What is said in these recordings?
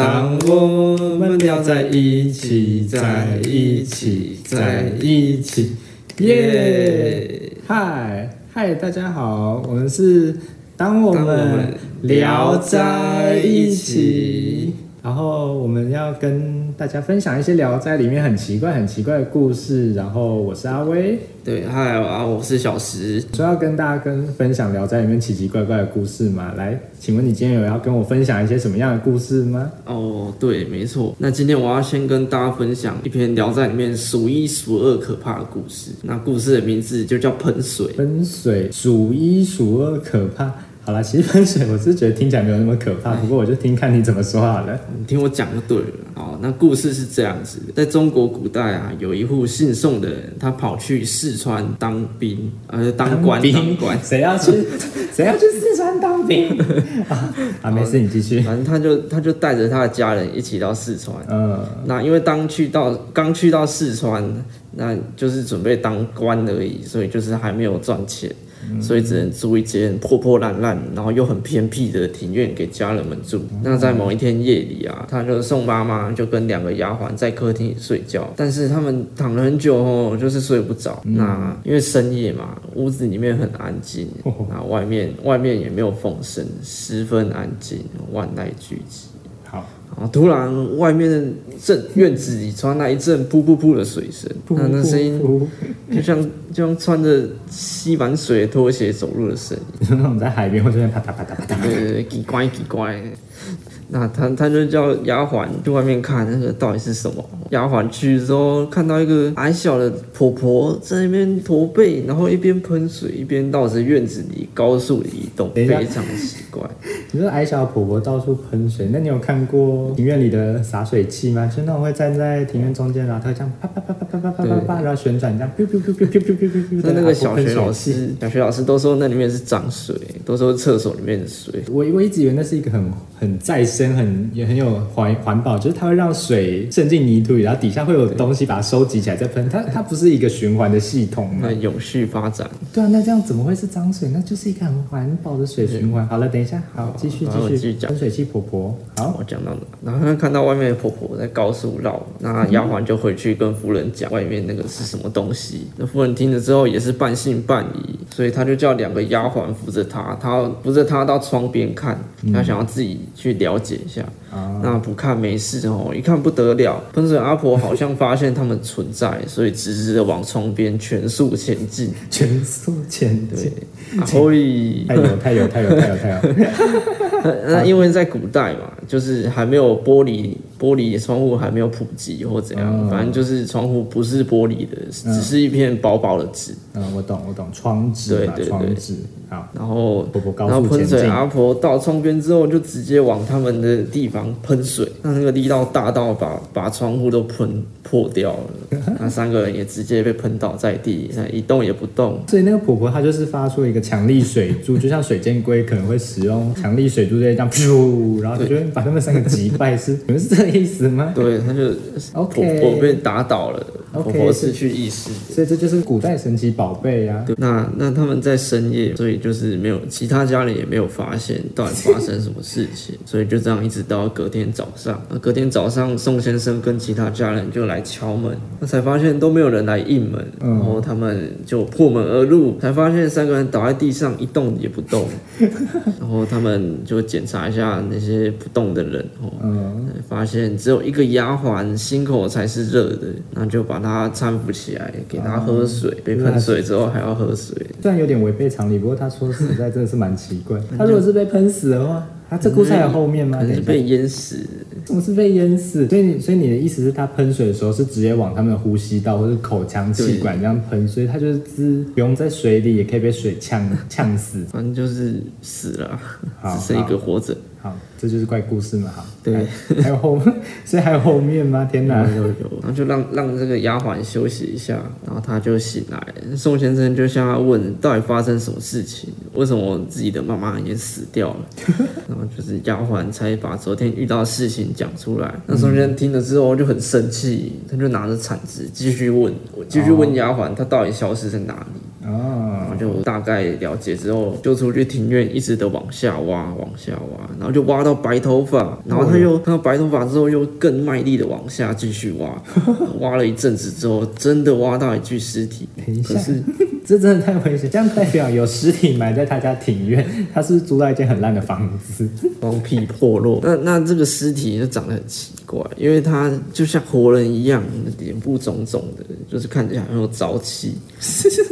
当我们聊在一起，在一起，在一起，耶！嗨嗨，大家好，我们是当我们聊在一起，然后我们要跟大家分享一些《聊斋》里面很奇怪、很奇怪的故事。然后我是阿威，对，嗨啊，我是小石。说要跟大家跟分享《聊斋》里面奇奇怪怪的故事嘛。来，请问你今天有要跟我分享一些什么样的故事吗？哦，对，没错。那今天我要先跟大家分享一篇《聊斋》里面数一数二可怕的故事。那故事的名字就叫喷水。喷水数一数二可怕。好了，其实喷水我是觉得听起来没有那么可怕，不过我就听看你怎么说好了。你听我讲就对了。好，那故事是这样子的：在中国古代啊，有一户姓宋的人，他跑去四川当兵，呃，当官，当官。谁要去？谁要去四川当兵？啊，啊没事，你继续。反正他就他就带着他的家人一起到四川。嗯，那因为当去到刚去到四川，那就是准备当官而已，所以就是还没有赚钱，所以只能租一间破破烂烂，然后又很偏僻的庭院给家人们住。那在某一天夜里啊，他就宋妈妈就跟两个丫鬟在客厅里睡觉，但是他们躺了很久哦，就是睡不着。那因为深夜嘛，屋子里面很安静，那外面外面也没有风声，十分安静，万籁俱寂。好，然后突然，外面的阵院子里传来一阵噗噗噗的水声，那那声音噗就像就像穿着吸满水的拖鞋走路的声音，噗那种在海边会出现啪嗒啪嗒啪嗒。对对对，奇怪奇怪。那他他就叫丫鬟去外面看那个到底是什么。丫鬟去之后，看到一个矮小的婆婆在那边驼背，然后一边喷水一边绕着院子里高速移动，非常奇怪。你说矮小的婆婆到处喷水，那你有看过庭院里的洒水器吗？就那种会站在庭院中间，然后它会这样啪啪啪啪啪啪啪啪啪，然后旋转这样，biu biu biu biu biu biu biu biu。那那个小学老师，小学老师都说那里面是脏水，都说厕所里面的水。我我一直以为那是一个很很再生、很也很有环环保，就是它会让水渗进泥土里，然后底下会有东西把它收集起来再喷。它它不是一个循环的系统吗那？永续发展，对啊，那这样怎么会是脏水？那就是一个很环保的水循环。好了，等一下，好，继续继续。讲喷水器婆婆，好，我讲到哪？然后他看到外面的婆婆在高速绕，那丫鬟就回去跟夫人讲外面那个是什么东西。那夫人听了之后也是半信半疑，所以他就叫两个丫鬟扶着她，她扶着她到窗边看，她想要自己去了解一下。啊，那不看没事哦，一看不得了，喷水阿婆好像发现他们存在，所以直直的往窗边全速前进。全速前对进，，所以。太有太有太有太有太有，那 那因为在古代嘛，就是还没有玻璃玻璃窗户还没有普及或怎样，嗯反正就是窗户不是玻璃的，只是一片薄薄的纸。嗯，我懂我懂，窗纸，对对对好，然后婆婆高然后喷水阿婆到窗边之后，就直接往他们的地方喷水，那那个力道大到把把窗户都喷破掉了。那三个人也直接被喷倒在地，那一动也不动。所以那个婆婆她就是发出一个强力水柱，就像水箭龟可能会使用强力水柱这样噗，然后她就会把他们三个击败，是你们是这个意思吗？对，他就 婆 OK 婆被打倒了，婆婆失去意识。所以这就是古代神奇宝贝呀、对，那那他们在深夜，所以就是没有其他家人也没有发现到底发生什么事情，所以就这样一直到隔天早上。那隔天早上，宋先生跟其他家人就来敲门，那才发现都没有人来应门，嗯然后他们就破门而入，才发现三个人倒在地上一动也不动，然后他们就检查一下那些不动的人，哦，嗯，发现只有一个丫鬟心口才是热的，那就把她搀扶起来，给它喝水。被喷水之后还要喝水，虽然有点违背常理，不过他说实在真的是蛮奇怪。他如果是被喷死的话，他这故事还有后面吗？可能是被淹死。怎么是被淹死？所以所以你的意思是他喷水的时候是直接往他们的呼吸道或者口腔气管这样喷，所以他就是不用在水里也可以被水呛呛死。反正就是死了，好只剩一个活着。好，这就是怪故事嘛。好，对还，有后，所以还有后面吗？天哪！有有有，然后就让让这个丫鬟休息一下，然后他就醒来。宋先生就向他问，到底发生什么事情？为什么自己的妈妈也死掉了？然后就是丫鬟才把昨天遇到的事情讲出来。那宋先生听了之后就很生气，他就拿着铲子继续问，继续问丫鬟，她到底消失在哪里？就大概了解之后，就出去庭院，一直的往下挖，往下挖，然后就挖到白头发，然后他又看到白头发之后，又更卖力的往下继续挖，挖了一阵子之后，真的挖到一具尸体。可是，这真的太危险，这样代表有尸体埋在他家庭院，他是是租到一间很烂的房子。荒僻破落。那那这个尸体就长得很奇怪，因为他就像活人一样，脸部肿肿的，就是看起来很有朝气。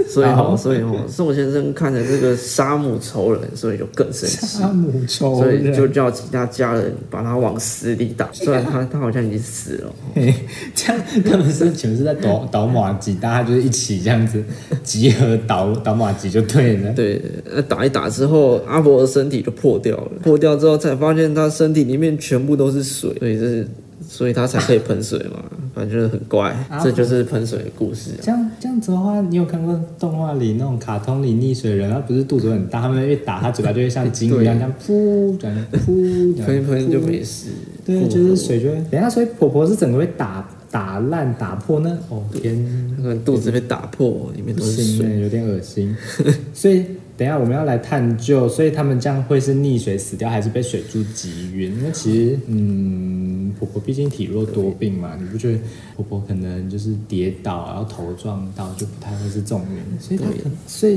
所以好哦，所以哦，宋先生看着这个杀母仇人，所以就更生气。杀母仇所以人，就叫其他家人把他往死里打，虽然他他好像已经死了，嘿这样他们是全是在倒倒马吉，大家就是一起这样子集合倒倒马机就对了。对，那打一打之后，阿伯的身体就破掉了，破掉之后才发现他身体里面全部都是水，所以这是，所以他才可以喷水嘛，反正就是很怪，这就是喷水的故事、啊。这样这样子的话，你有看过动画里那种卡通里溺水人，他不是肚子很大，他们一打他嘴巴就会像鲸一样这样噗这样噗喷一喷就噗没事。对，就是水就会。等一下，所以婆婆是整个被打打烂、打破那哦天，那个肚子被打破，里面不都是水。有点恶心。所以等一下我们要来探究，所以他们这样会是溺水死掉，还是被水柱击晕？那其实，嗯，婆婆毕竟体弱多病嘛，你不觉得婆婆可能就是跌倒，然后头撞到，就不太会是这种原因？所以她可，所以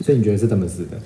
所以你觉得是怎么死的？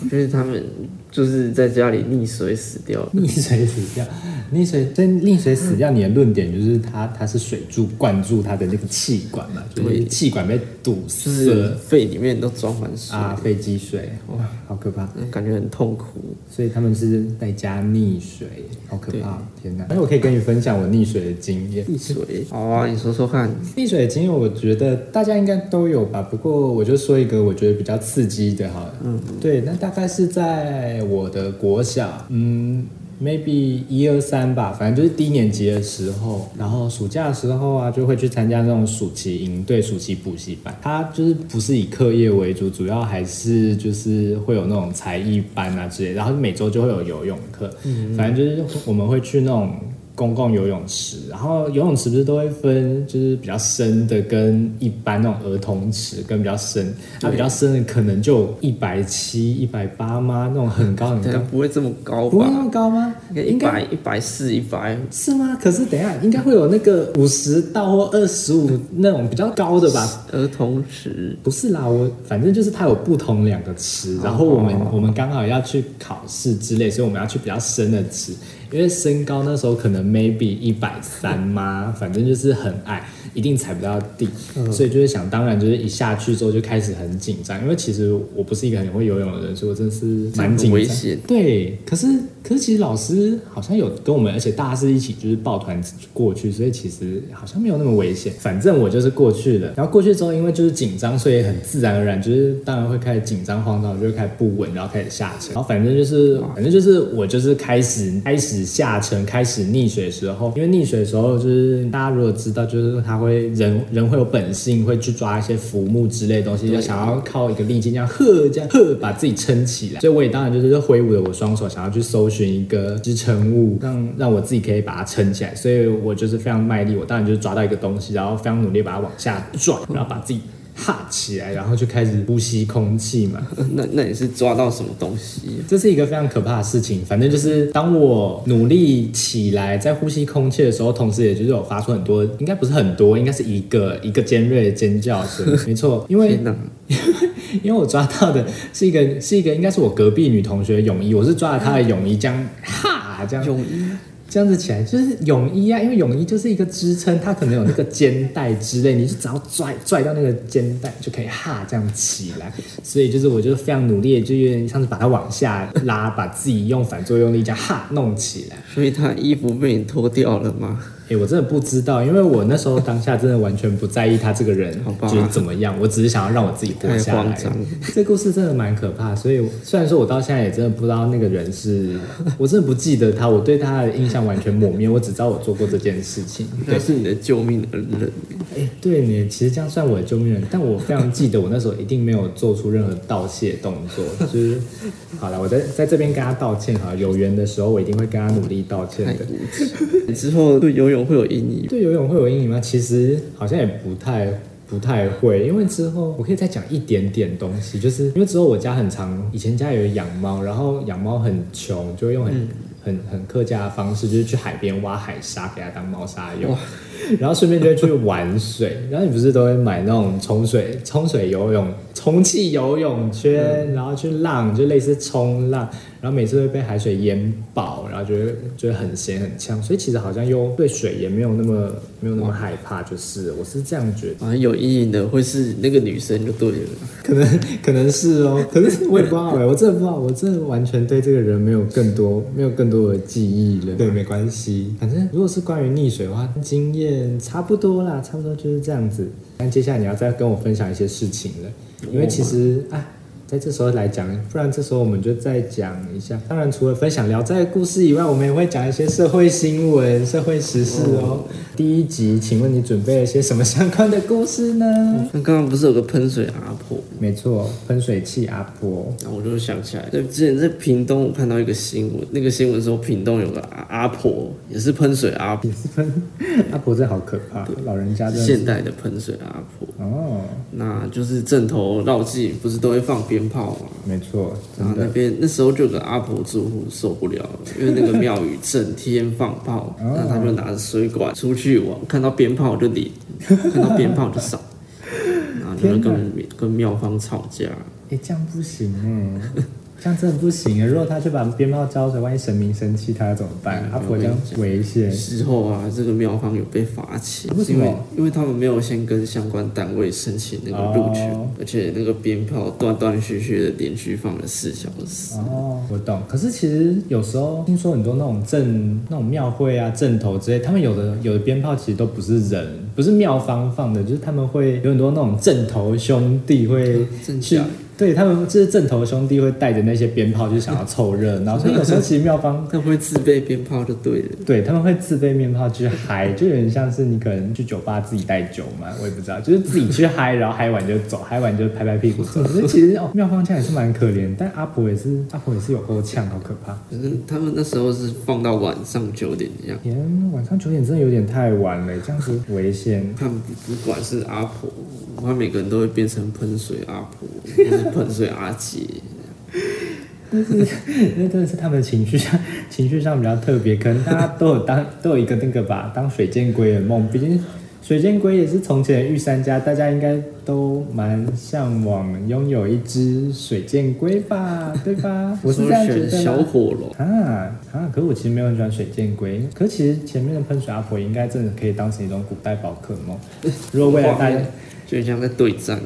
我觉得他们就是在家里溺水死掉的。溺水死掉，溺水，所以溺水死掉，你的论点就是它它是水柱灌注它的那个气管嘛，就是对气管被堵就是塞肺里面都装满水，啊，肺积水，哇，好可怕。感觉很痛苦。所以他们是在家溺水，好可怕！天哪！哎，我可以跟你分享我溺水的经验。溺水，好啊，你说说看。溺水的经验，我觉得大家应该都有吧。不过我就说一个我觉得比较刺激的，好了。嗯，对，那大概是在我的国小，嗯。maybe 一二三吧，反正就是低年级的时候，然后暑假的时候啊，就会去参加那种暑期营队、暑期补习班。它就是不是以课业为主，主要还是就是会有那种才艺班啊之类，然后每周就会有游泳课。嗯，反正就是我们会去那种。公共游泳池，然后游泳池不是都会分，就是比较深的跟一般那种儿童池跟比较深，它、比较深的可能就一百七、一百八吗？那种很高很对高，，不会这么高吧？不会那么高吗？应该一百、一百四、一百，是吗？可是等一下应该会有那个五十到或二十五那种比较高的吧？儿童池。不是啦，我反正就是它有不同两个池，然后我们、我们刚好要去考试之类，所以我们要去比较深的池，因为身高那时候可能 maybe 一百三嘛，反正就是很矮，一定踩不到地，所以就是想当然就是一下去之后就开始很紧张，因为其实我不是一个很会游泳的人，所以我真的是蛮紧张。对，可是可是其实老师好像有跟我们，而且大家是一起就是抱团过去，所以其实好像没有那么危险。反正我就是过去了，然后过去之后，因为就是紧张，所以很自然而然就是当然会开始紧张慌张，就会开始不稳，然后开始下沉。然后反正就是反正就是我就是开始开始下沉，开始溺水的时候，因为溺水的时候就是大家如果知道，就是他会人人会有本性会去抓一些浮木之类的东西，就想要靠一个力劲这样呵这样呵把自己撑起来。所以我也当然就是挥舞着我双手，想要去搜寻一个支撑物，让让我自己可以把它撑起来。所以我就是非常卖力，我当然就是抓到一个东西，然后非常努力把它往下拽，然后把自己哈起来，然后就开始呼吸空气嘛。那那你是抓到什么东西？这是一个非常可怕的事情。反正就是当我努力起来，在呼吸空气的时候，同时也就是有发出很多，应该不是很多，应该是一个一个尖锐的尖叫声。没错，因为天哪！因为我抓到的是一个是一个应该是我隔壁女同学的泳衣，我是抓了她的泳衣，这样哈这样泳衣这样子起来，就是泳衣啊，因为泳衣就是一个支撑，它可能有那个肩带之类，你就只要拽拽到那个肩带就可以哈这样起来。所以就是我就是非常努力，就有点像是把它往下拉，把自己用反作用力这样哈弄起来。所以他衣服被你脱掉了吗？哎、我真的不知道，因为我那时候当下真的完全不在意他这个人就是怎么样，我只是想要让我自己活下来。这故事真的蛮可怕，所以虽然说我到现在也真的不知道那个人是，我真的不记得他，我对他的印象完全抹灭，我只知道我做过这件事情。那是你的救命恩人。哎、对你其实这样算我的救命人，但我非常记得我那时候一定没有做出任何道谢动作，就是好了，我在在这边跟他道歉哈，有缘的时候我一定会跟他努力道歉的。你，之后对游泳会有阴影。对游泳会有阴影吗？其实好像也不太不太会，因为之后我可以再讲一点点东西，就是因为之后我家很长，以前家有养猫，然后养猫很穷，就会用很、很很客家的方式，就是去海边挖海沙给它当猫砂用，然后顺便就会去玩水，然后你不是都会买那种冲水冲水游泳充气游泳圈，然后去浪，就类似冲浪。然后每次会被海水淹饱，然后觉得觉得很咸很呛，所以其实好像又对水也没有那么没有那么害怕，就是我是这样觉得，好像有阴影的会是那个女生就对了。可能可能是哦，可是我也不知道哎，我真的不知道，我真的完全对这个人没有更多没有更多的记忆了。对，没关系，反正如果是关于溺水的话，经验差不多啦，差不多就是这样子。那接下来你要再跟我分享一些事情了，因为其实啊。在这时候来讲，不然这时候我们就再讲一下。当然，除了分享聊斋故事以外，我们也会讲一些社会新闻、社会时事哦。第一集，请问你准备了些什么相关的故事呢？那刚刚不是有个喷水阿婆？没错，喷水器阿婆。然后我就想起来，对之前在屏东，我看到一个新闻，那个新闻说屏东有个阿阿婆，也是喷水阿婆，也是喷阿婆，这好可怕。老人家现代的喷水阿婆哦，那就是正头绕境，不是都会放鞭。炮啊，没错，然后那边那时候就有个阿婆住户受不了了，因为那个庙宇整天放炮，那他就拿着水管出去玩，看到鞭炮就离，看到鞭炮就扫，然后就跟跟庙方吵架。哎，这样不行哎。这样真的不行啊！如果他去把鞭炮浇水，万一神明生气，他要怎么办？他不会这样危险。事后啊，这个庙方有被罚钱，为什么？因为他们没有先跟相关单位申请那个入权，而且那个鞭炮断断续续的连续放了四小时。哦，我懂。可是其实有时候听说很多那种镇、那种庙会啊、镇头之类，他们有的有的鞭炮其实都不是人，不是庙方放的，就是他们会有很多那种镇头兄弟会去。对他们就是正头兄弟会带着那些鞭炮，就想要凑热闹。所以有时候其实妙方他会自备鞭炮就对了。对他们会自备鞭炮去嗨，就有点像是你可能去酒吧自己带酒嘛，我也不知道，就是自己去嗨，然后嗨完就走，嗨完就拍拍屁股走。可 是其实哦，妙方这样也是蛮可怜，但阿婆也是阿婆也是有够呛，好可怕。可是他们那时候是放到晚上九点这样。天，晚上九点真的有点太晚了，这样子危险。他们不管是阿婆，他每个人都会变成喷水阿婆。喷水阿姐，但是那真的是他们的情绪上情绪上比较特别，可能大家都有当都有一个那个吧，当水箭龟的梦。毕竟水箭龟也是从前御三家，大家应该都蛮向往拥有一只水箭龟吧，对吧？我是这样觉得。小火龙啊啊！可是我其实没有很喜欢水箭龟，可其实前面的喷水阿婆应该真的可以当成一种古代宝可梦。如果未来大家就像在对战。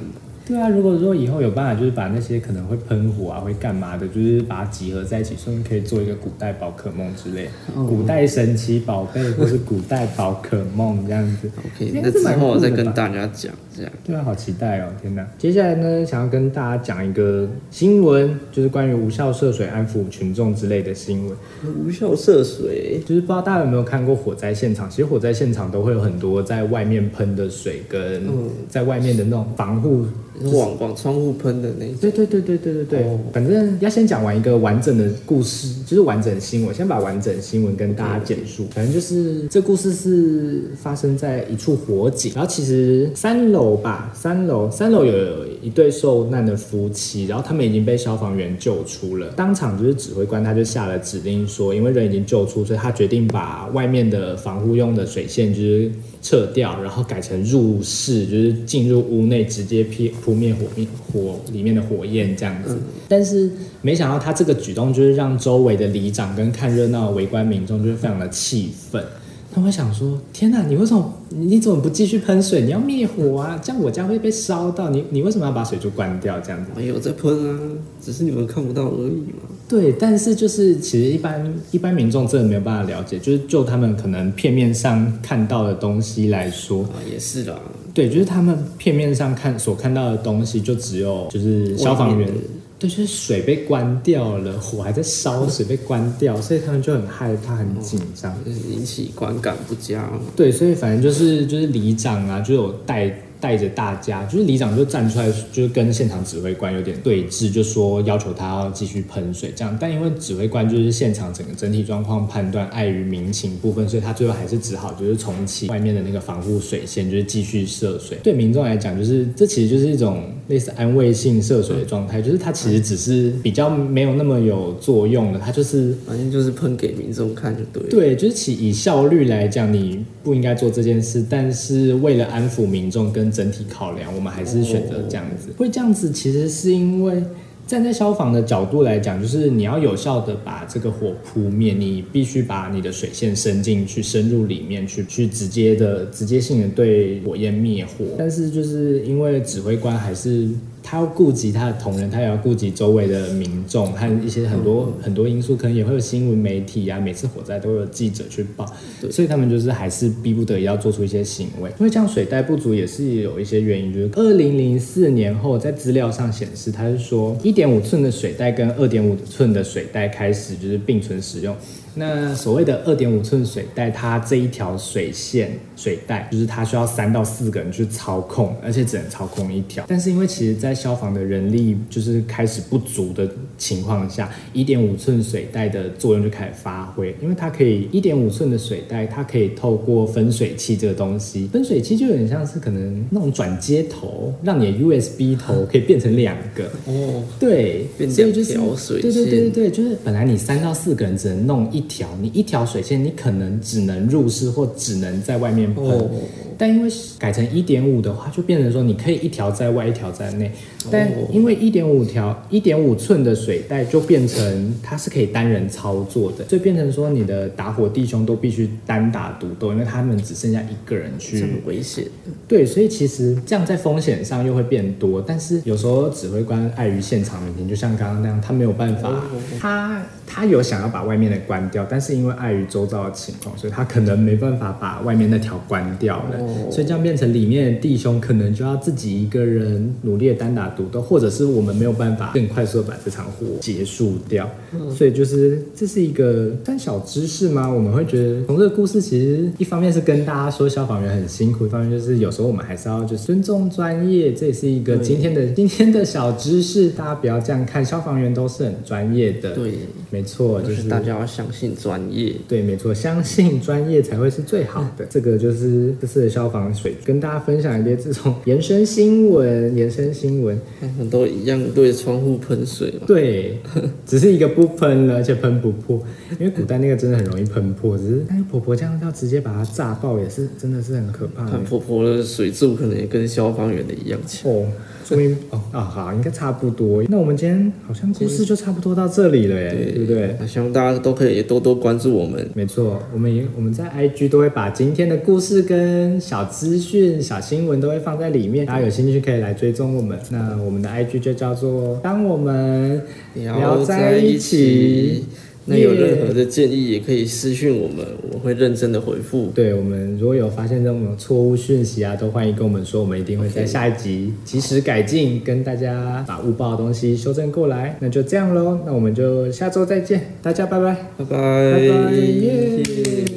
对啊，如果说以后有办法，就是把那些可能会喷火啊、会干嘛的，就是把它集合在一起，顺便可以做一个古代宝可梦之类，古代神奇宝贝或是古代宝可梦这样子。OK，那之后我再跟大家讲这样。对啊，好期待哦！天哪，接下来呢，想要跟大家讲一个新闻，就是关于无效涉水安抚群众之类的新闻。无效涉水，就是不知道大家有没有看过火灾现场？其实火灾现场都会有很多在外面喷的水，跟在外面的那种防护。往往窗户喷的那对对对对对对对，反正要先讲完一个完整的故事，就是完整新闻，先把完整新闻跟大家简述。反正就是这故事是发生在一处火警，然后其实三楼吧，三楼三楼有一对受难的夫妻，然后他们已经被消防员救出了。当场就是指挥官他就下了指令说，因为人已经救出，所以他决定把外面的防护用的水线就是撤掉，然后改成入室，就是进入屋内直接劈。扑灭火灭火里面的火焰这样子，但是没想到他这个举动就是让周围的里长跟看热闹的围观民众就是非常的气愤。他会想说：天哪，你为什么你怎么不继续喷水？你要灭火啊！这样我家会被烧到。你你为什么要把水柱关掉？这样子没有在喷啊，只是你们看不到而已嘛。对，但是就是其实一般一般民众真的没有办法了解，就是就他们可能片面上看到的东西来说啊，也是的。对，就是他们片面上看所看到的东西，就只有就是消防员，对，就是水被关掉了，火还在烧，水被关掉，所以他们就很害怕、很紧张，就是引起观感不佳。对，所以反正就是就是里长啊，就有带带着大家，就是里长就站出来，就是跟现场指挥官有点对峙，就说要求他要继续喷水这样。但因为指挥官就是现场整个整体状况判断碍于民情部分，所以他最后还是只好就是重启外面的那个防护水线，就是继续涉水。对民众来讲，就是这其实就是一种类似安慰性涉水的状态，就是它其实只是比较没有那么有作用的，它就是反正就是喷给民众看就对了。对，就是其以效率来讲，你不应该做这件事，但是为了安抚民众跟整体考量，我们还是选择这样子。会这样子，其实是因为站在消防的角度来讲，就是你要有效的把这个火扑灭，你必须把你的水线伸进去，深入里面去，去直接的、直接性的对火焰灭火。但是就是因为指挥官还是。他要顾及他的同仁，他也要顾及周围的民众和一些很多很多因素，可能也会有新闻媒体啊，每次火灾都有记者去报，所以他们就是还是逼不得已要做出一些行为。因为这样水带不足也是有一些原因，就是二零零四年后在资料上显示，他是说一点五寸的水带跟二点五寸的水带开始就是并存使用。那所谓的二点五寸水带，它这一条水线水带，就是它需要三到四个人去操控，而且只能操控一条。但是因为其实，在消防的人力就是开始不足的情况下，一点五寸水带的作用就开始发挥，因为它可以一点五寸的水带，它可以透过分水器这个东西，分水器就有点像是可能那种转接头，让你的 USB 头可以变成两个哦，对，变成两条水对对对对对，就是本来你三到四个人只能弄一。条你一条水线，你可能只能入室或只能在外面喷，但因为改成一点五的话，就变成说你可以一条在外，一条在内。但因为一点五条一点五寸的水袋就变成它是可以单人操作的，就变成说你的打火弟兄都必须单打独斗，因为他们只剩下一个人去，很危险。对，所以其实这样在风险上又会变多，但是有时候指挥官碍于现场民情，就像刚刚那样，他没有办法，他他有想要把外面的关掉。但是因为碍于周遭的情况，所以他可能没办法把外面那条关掉了，所以这样变成里面的弟兄可能就要自己一个人努力的单打独斗，或者是我们没有办法更快速的把这场火结束掉。所以就是这是一个算小知识吗？我们会觉得从这个故事其实一方面是跟大家说消防员很辛苦，一方面就是有时候我们还是要就是尊重专业，这也是一个今天的今天的小知识。大家不要这样看，消防员都是很专业的。对，没错，就是大家要相信。专业对，没错，相信专业才会是最好的。这个就是这次的消防水，跟大家分享一些这种延伸新闻，延伸新闻，很多一样对窗户喷水嘛。对，只是一个不喷了，而且喷不破，因为古代那个真的很容易喷破。只是那个婆婆这样要直接把它炸爆，也是真的是很可怕。婆婆的水柱可能也跟消防员的一样强。哦啊好，应该差不多。那我们今天好像故事就差不多到这里了耶，对不对？那希望大家都可以多多关注我们。没错，我们也我们在 IG 都会把今天的故事跟小资讯、小新闻都会放在里面，大家有兴趣可以来追踪我们。那我们的 IG 就叫做“当我们聊在一起”。那有任何的建议也可以私讯我们，我会认真的回复。对我们如果有发现这种错误讯息啊，都欢迎跟我们说，我们一定会在下一集及时改进，跟大家把误报的东西修正过来。那就这样喽，那我们就下周再见，大家拜拜，拜拜，拜拜。